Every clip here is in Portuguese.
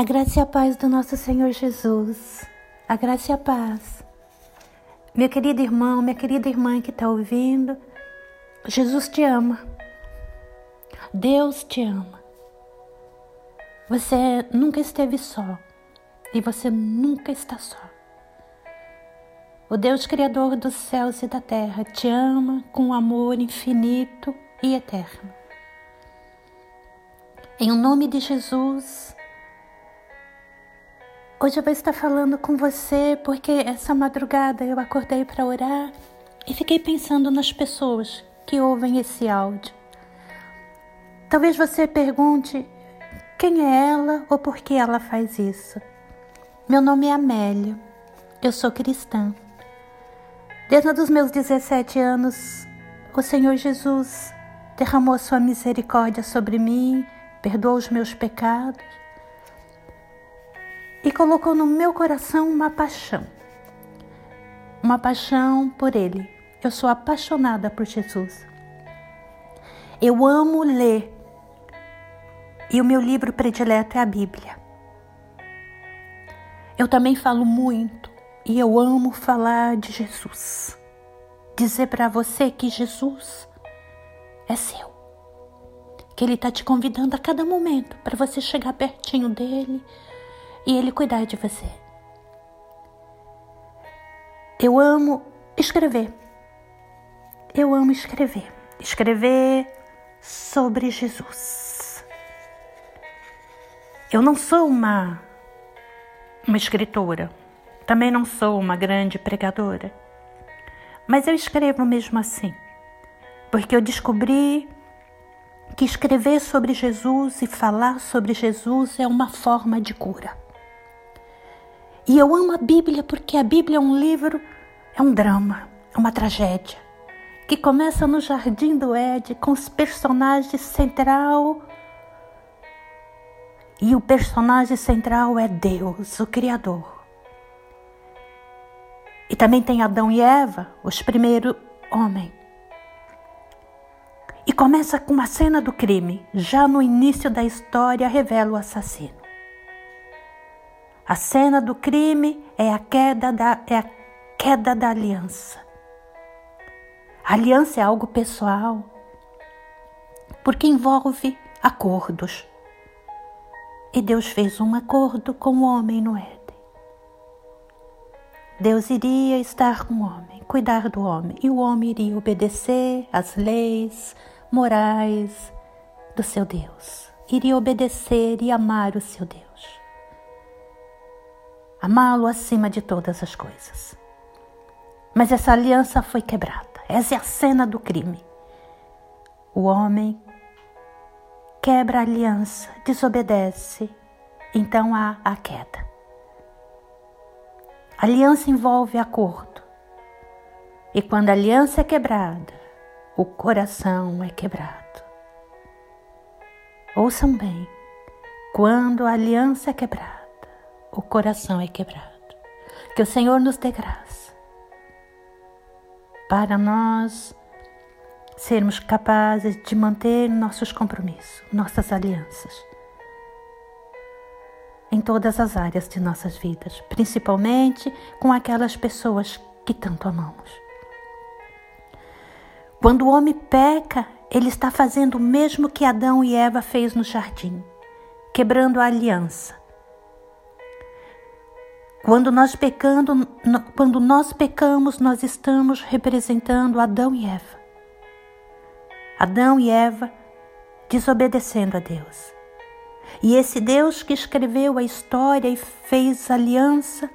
A graça e a paz do nosso Senhor Jesus. A graça e a paz. Meu querido irmão, minha querida irmã que está ouvindo, Jesus te ama. Deus te ama. Você nunca esteve só e você nunca está só. O Deus Criador dos céus e da terra te ama com um amor infinito e eterno. Em nome de Jesus, Hoje eu vou estar falando com você porque essa madrugada eu acordei para orar e fiquei pensando nas pessoas que ouvem esse áudio. Talvez você pergunte quem é ela ou por que ela faz isso. Meu nome é Amélia, eu sou cristã. Desde os meus 17 anos, o Senhor Jesus derramou sua misericórdia sobre mim, perdoou os meus pecados e colocou no meu coração uma paixão. Uma paixão por Ele. Eu sou apaixonada por Jesus. Eu amo ler e o meu livro predileto é a Bíblia. Eu também falo muito e eu amo falar de Jesus. Dizer para você que Jesus é seu. Que Ele está te convidando a cada momento para você chegar pertinho dele e Ele cuidar de você. Eu amo escrever. Eu amo escrever. Escrever sobre Jesus. Eu não sou uma, uma escritora, também não sou uma grande pregadora, mas eu escrevo mesmo assim, porque eu descobri que escrever sobre Jesus e falar sobre Jesus é uma forma de cura. E eu amo a Bíblia porque a Bíblia é um livro, é um drama, é uma tragédia, que começa no Jardim do Éden com os personagens central. E o personagem central é Deus, o Criador. E também tem Adão e Eva, os primeiros homens. E começa com uma cena do crime. Já no início da história revela o assassino. A cena do crime é a queda da, é a queda da aliança. A aliança é algo pessoal, porque envolve acordos. E Deus fez um acordo com o homem no Éden. Deus iria estar com o homem, cuidar do homem, e o homem iria obedecer às leis morais do seu Deus. Iria obedecer e amar o seu Deus amá-lo acima de todas as coisas. Mas essa aliança foi quebrada. Essa é a cena do crime. O homem quebra a aliança, desobedece, então há a queda. A aliança envolve acordo. E quando a aliança é quebrada, o coração é quebrado. Ouçam bem, quando a aliança é quebrada, o coração é quebrado. Que o Senhor nos dê graça para nós sermos capazes de manter nossos compromissos, nossas alianças em todas as áreas de nossas vidas, principalmente com aquelas pessoas que tanto amamos. Quando o homem peca, ele está fazendo o mesmo que Adão e Eva fez no jardim, quebrando a aliança, quando nós pecando, quando nós pecamos, nós estamos representando Adão e Eva. Adão e Eva desobedecendo a Deus. E esse Deus que escreveu a história e fez aliança,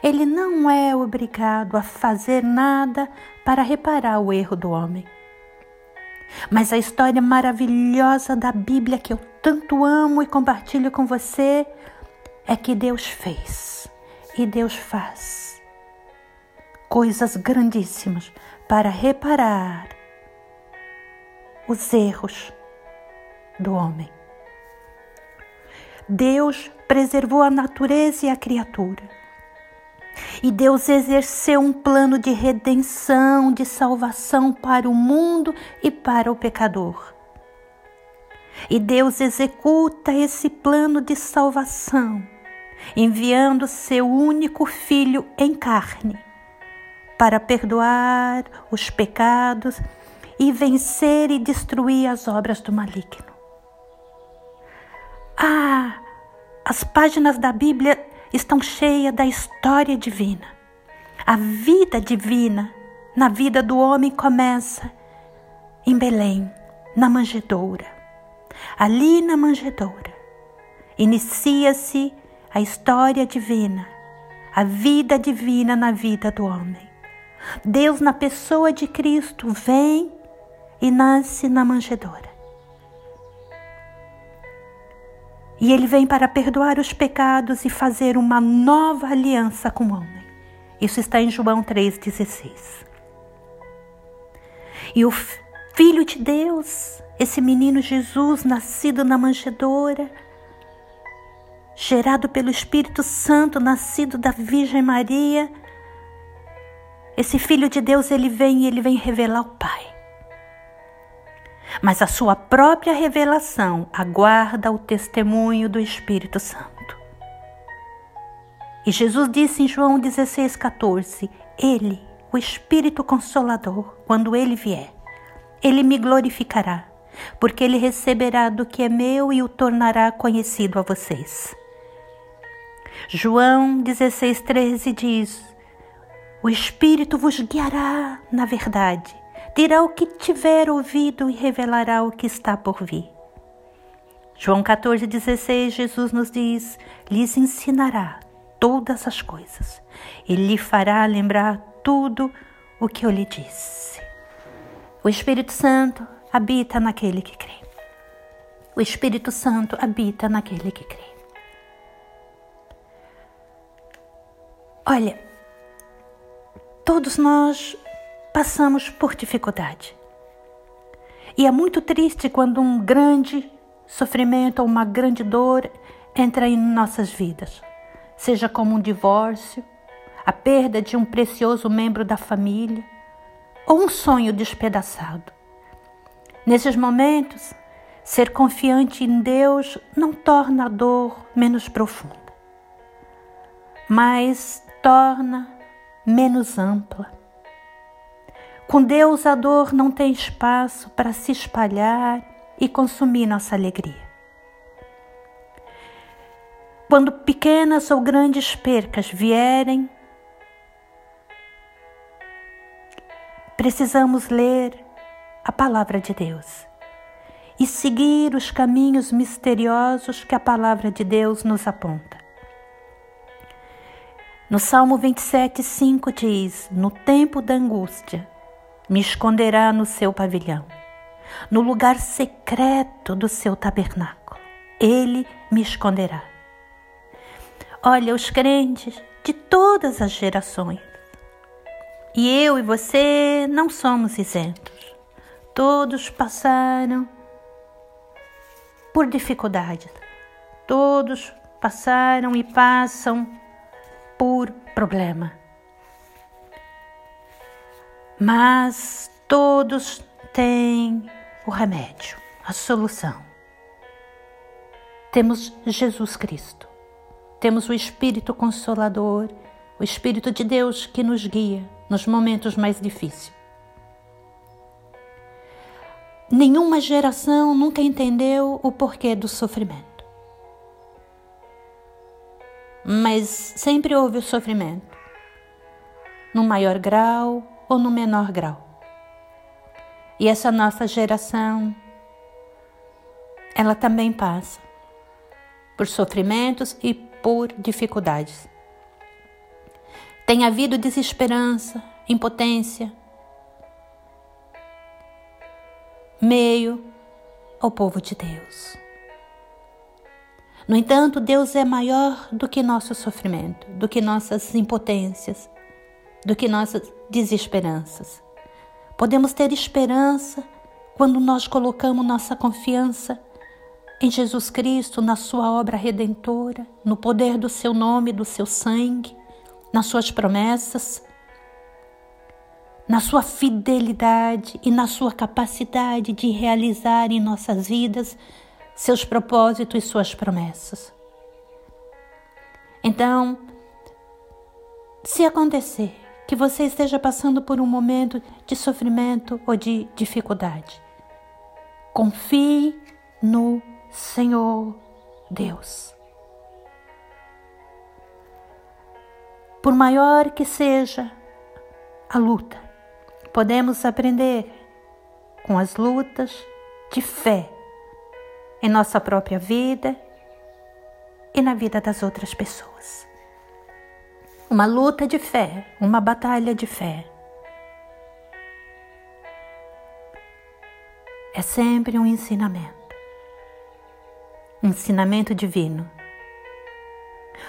ele não é obrigado a fazer nada para reparar o erro do homem. Mas a história maravilhosa da Bíblia que eu tanto amo e compartilho com você é que Deus fez e Deus faz coisas grandíssimas para reparar os erros do homem. Deus preservou a natureza e a criatura. E Deus exerceu um plano de redenção, de salvação para o mundo e para o pecador. E Deus executa esse plano de salvação, enviando seu único filho em carne para perdoar os pecados e vencer e destruir as obras do maligno. Ah, as páginas da Bíblia estão cheias da história divina. A vida divina na vida do homem começa em Belém, na manjedoura. Ali na manjedoura inicia-se a história divina, a vida divina na vida do homem. Deus, na pessoa de Cristo, vem e nasce na manjedoura. E ele vem para perdoar os pecados e fazer uma nova aliança com o homem. Isso está em João 3,16. E o Filho de Deus, esse menino Jesus, nascido na manjedoura, gerado pelo Espírito Santo, nascido da Virgem Maria, esse filho de Deus, ele vem e ele vem revelar o Pai. Mas a sua própria revelação aguarda o testemunho do Espírito Santo. E Jesus disse em João 16,14: Ele, o Espírito Consolador, quando ele vier, ele me glorificará, porque ele receberá do que é meu e o tornará conhecido a vocês. João 16,13 diz: o Espírito vos guiará na verdade, dirá o que tiver ouvido e revelará o que está por vir. João 14,16, Jesus nos diz: lhes ensinará todas as coisas e lhe fará lembrar tudo o que eu lhe disse. O Espírito Santo habita naquele que crê. O Espírito Santo habita naquele que crê. Olha, Todos nós passamos por dificuldade. E é muito triste quando um grande sofrimento ou uma grande dor entra em nossas vidas, seja como um divórcio, a perda de um precioso membro da família ou um sonho despedaçado. Nesses momentos, ser confiante em Deus não torna a dor menos profunda, mas torna menos ampla. Com Deus, a dor não tem espaço para se espalhar e consumir nossa alegria. Quando pequenas ou grandes percas vierem, precisamos ler a palavra de Deus e seguir os caminhos misteriosos que a palavra de Deus nos aponta. No Salmo 27, 5 diz: No tempo da angústia, me esconderá no seu pavilhão, no lugar secreto do seu tabernáculo, ele me esconderá. Olha, os crentes de todas as gerações, e eu e você não somos isentos. Todos passaram por dificuldades, todos passaram e passam por problema. Mas todos têm o remédio, a solução. Temos Jesus Cristo, temos o Espírito Consolador, o Espírito de Deus que nos guia nos momentos mais difíceis. Nenhuma geração nunca entendeu o porquê do sofrimento mas sempre houve o sofrimento, no maior grau ou no menor grau. E essa nossa geração, ela também passa por sofrimentos e por dificuldades. Tem havido desesperança, impotência, meio ao povo de Deus. No entanto, Deus é maior do que nosso sofrimento, do que nossas impotências, do que nossas desesperanças. Podemos ter esperança quando nós colocamos nossa confiança em Jesus Cristo, na Sua obra redentora, no poder do Seu nome, do Seu sangue, nas Suas promessas, na Sua fidelidade e na Sua capacidade de realizar em nossas vidas seus propósitos e suas promessas. Então, se acontecer que você esteja passando por um momento de sofrimento ou de dificuldade, confie no Senhor Deus. Por maior que seja a luta, podemos aprender com as lutas de fé em nossa própria vida e na vida das outras pessoas. Uma luta de fé, uma batalha de fé. É sempre um ensinamento. Um ensinamento divino.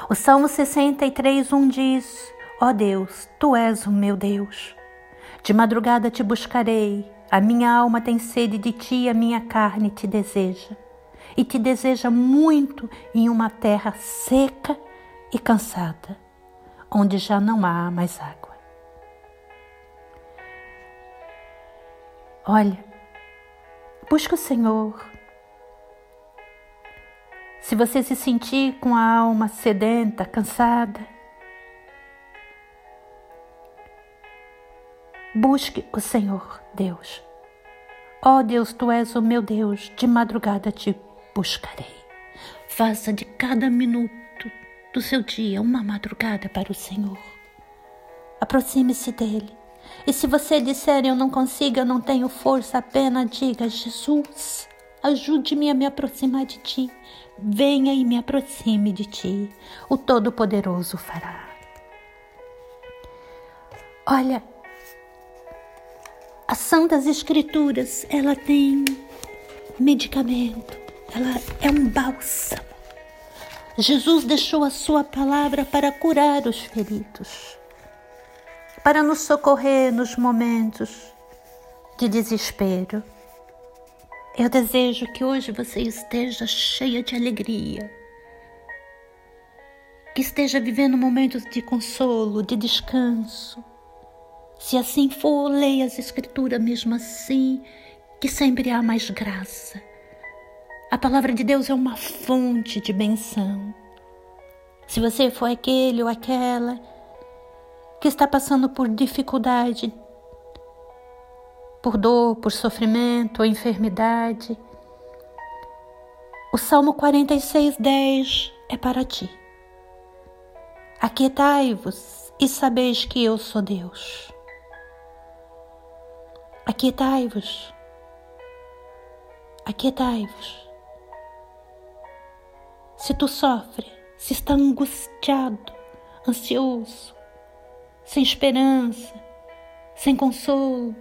O Salmo 63, 1 diz: Ó oh Deus, tu és o meu Deus. De madrugada te buscarei, a minha alma tem sede de ti, a minha carne te deseja e te deseja muito em uma terra seca e cansada, onde já não há mais água. Olha, busca o Senhor. Se você se sentir com a alma sedenta, cansada, busque o Senhor, Deus. Ó oh Deus, tu és o meu Deus, de madrugada te buscarei. Faça de cada minuto do seu dia uma madrugada para o Senhor. Aproxime-se dele. E se você disser eu não consigo, eu não tenho força, apenas diga: Jesus, ajude-me a me aproximar de ti. Venha e me aproxime de ti. O Todo-Poderoso fará. Olha, a Santas Escrituras, ela tem medicamento ela é um bálsamo. Jesus deixou a sua palavra para curar os feridos, para nos socorrer nos momentos de desespero. Eu desejo que hoje você esteja cheia de alegria, que esteja vivendo momentos de consolo, de descanso. Se assim for, leia as Escrituras mesmo assim, que sempre há mais graça a palavra de Deus é uma fonte de benção. Se você for aquele ou aquela que está passando por dificuldade, por dor, por sofrimento ou enfermidade, o Salmo 46, 10 é para ti. Aquietai-vos e sabeis que eu sou Deus. Aquietai-vos. Aquietai-vos. Se tu sofre, se está angustiado, ansioso, sem esperança, sem consolo,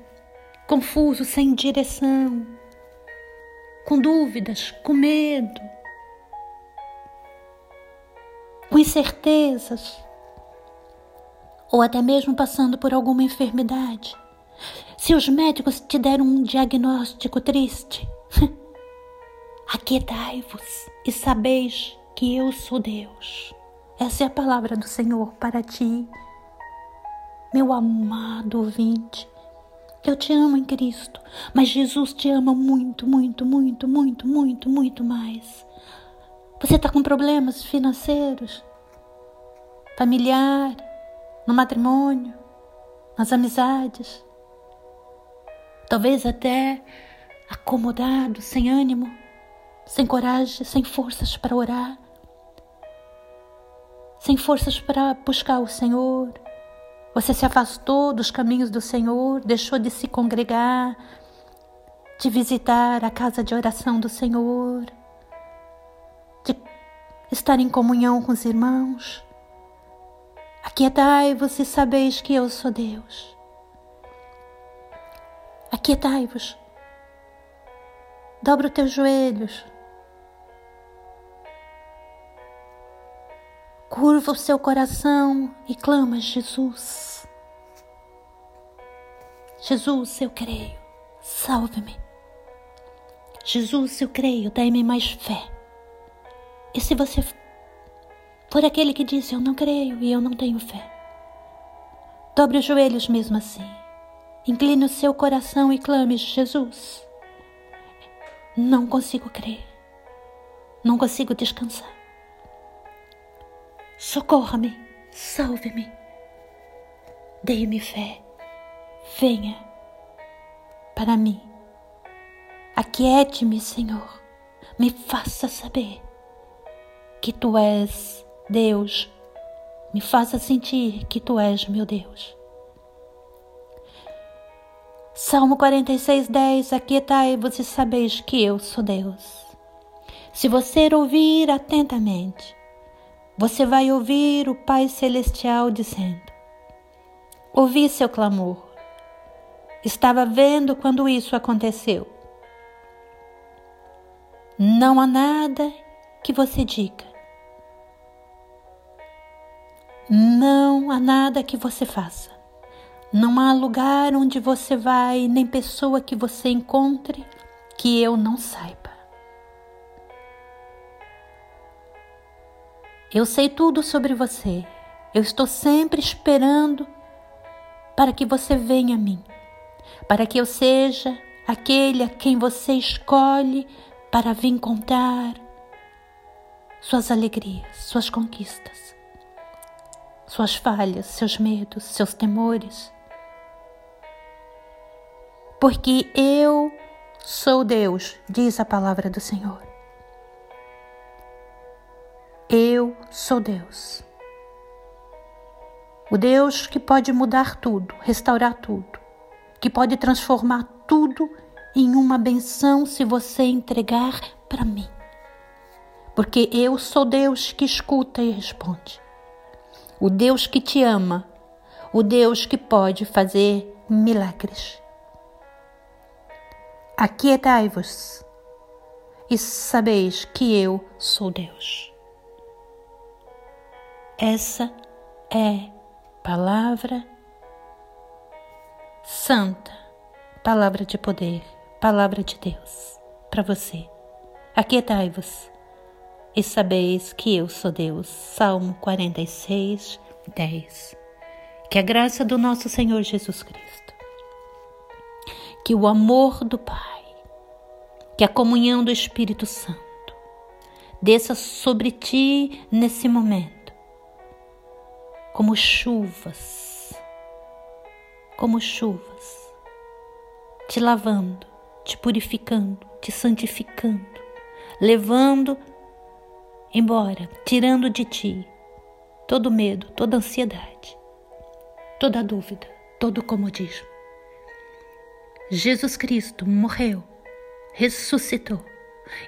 confuso, sem direção, com dúvidas, com medo, com incertezas, ou até mesmo passando por alguma enfermidade. Se os médicos te deram um diagnóstico triste, Aquietai-vos e sabeis que eu sou Deus. Essa é a palavra do Senhor para ti, meu amado ouvinte. Eu te amo em Cristo, mas Jesus te ama muito, muito, muito, muito, muito, muito mais. Você está com problemas financeiros, familiar, no matrimônio, nas amizades, talvez até acomodado, sem ânimo sem coragem, sem forças para orar, sem forças para buscar o Senhor. Você se afastou dos caminhos do Senhor, deixou de se congregar, de visitar a casa de oração do Senhor, de estar em comunhão com os irmãos. Aquietai-vos e sabeis que eu sou Deus. Aquietai-vos. Dobra os teus joelhos. Curva o seu coração e clama Jesus. Jesus, eu creio, salve-me. Jesus, eu creio, dai-me mais fé. E se você for aquele que diz eu não creio e eu não tenho fé, dobre os joelhos mesmo assim. Incline o seu coração e clame: Jesus, não consigo crer. não consigo descansar. Socorra-me, salve-me, dê-me fé, venha para mim. Aquiete-me, Senhor, me faça saber que tu és Deus, me faça sentir que tu és meu Deus. Salmo 46, 10 Aquietai-vos e sabeis que eu sou Deus. Se você ouvir atentamente, você vai ouvir o Pai Celestial dizendo: Ouvi seu clamor. Estava vendo quando isso aconteceu. Não há nada que você diga. Não há nada que você faça. Não há lugar onde você vai, nem pessoa que você encontre que eu não saiba. Eu sei tudo sobre você. Eu estou sempre esperando para que você venha a mim, para que eu seja aquele a quem você escolhe para vir contar suas alegrias, suas conquistas, suas falhas, seus medos, seus temores. Porque eu sou Deus, diz a palavra do Senhor. Eu sou Deus. O Deus que pode mudar tudo, restaurar tudo, que pode transformar tudo em uma benção se você entregar para mim. Porque eu sou Deus que escuta e responde. O Deus que te ama, o Deus que pode fazer milagres. Aquietai-vos e sabeis que eu sou Deus. Essa é palavra santa, palavra de poder, palavra de Deus para você. Aquietai-vos e sabeis que eu sou Deus. Salmo 46, 10. Que a graça do nosso Senhor Jesus Cristo, que o amor do Pai, que a comunhão do Espírito Santo desça sobre ti nesse momento como chuvas, como chuvas, te lavando, te purificando, te santificando, levando embora, tirando de ti todo medo, toda ansiedade, toda dúvida, todo comodismo. Jesus Cristo morreu, ressuscitou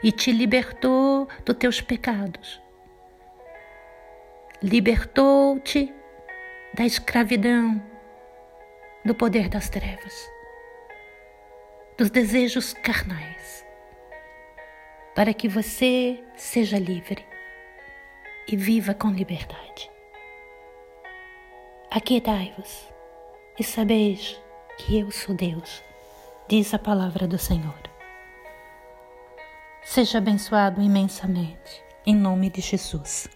e te libertou dos teus pecados. Libertou-te da escravidão, do poder das trevas, dos desejos carnais, para que você seja livre e viva com liberdade. Aquietai-vos e sabeis que eu sou Deus, diz a palavra do Senhor. Seja abençoado imensamente, em nome de Jesus.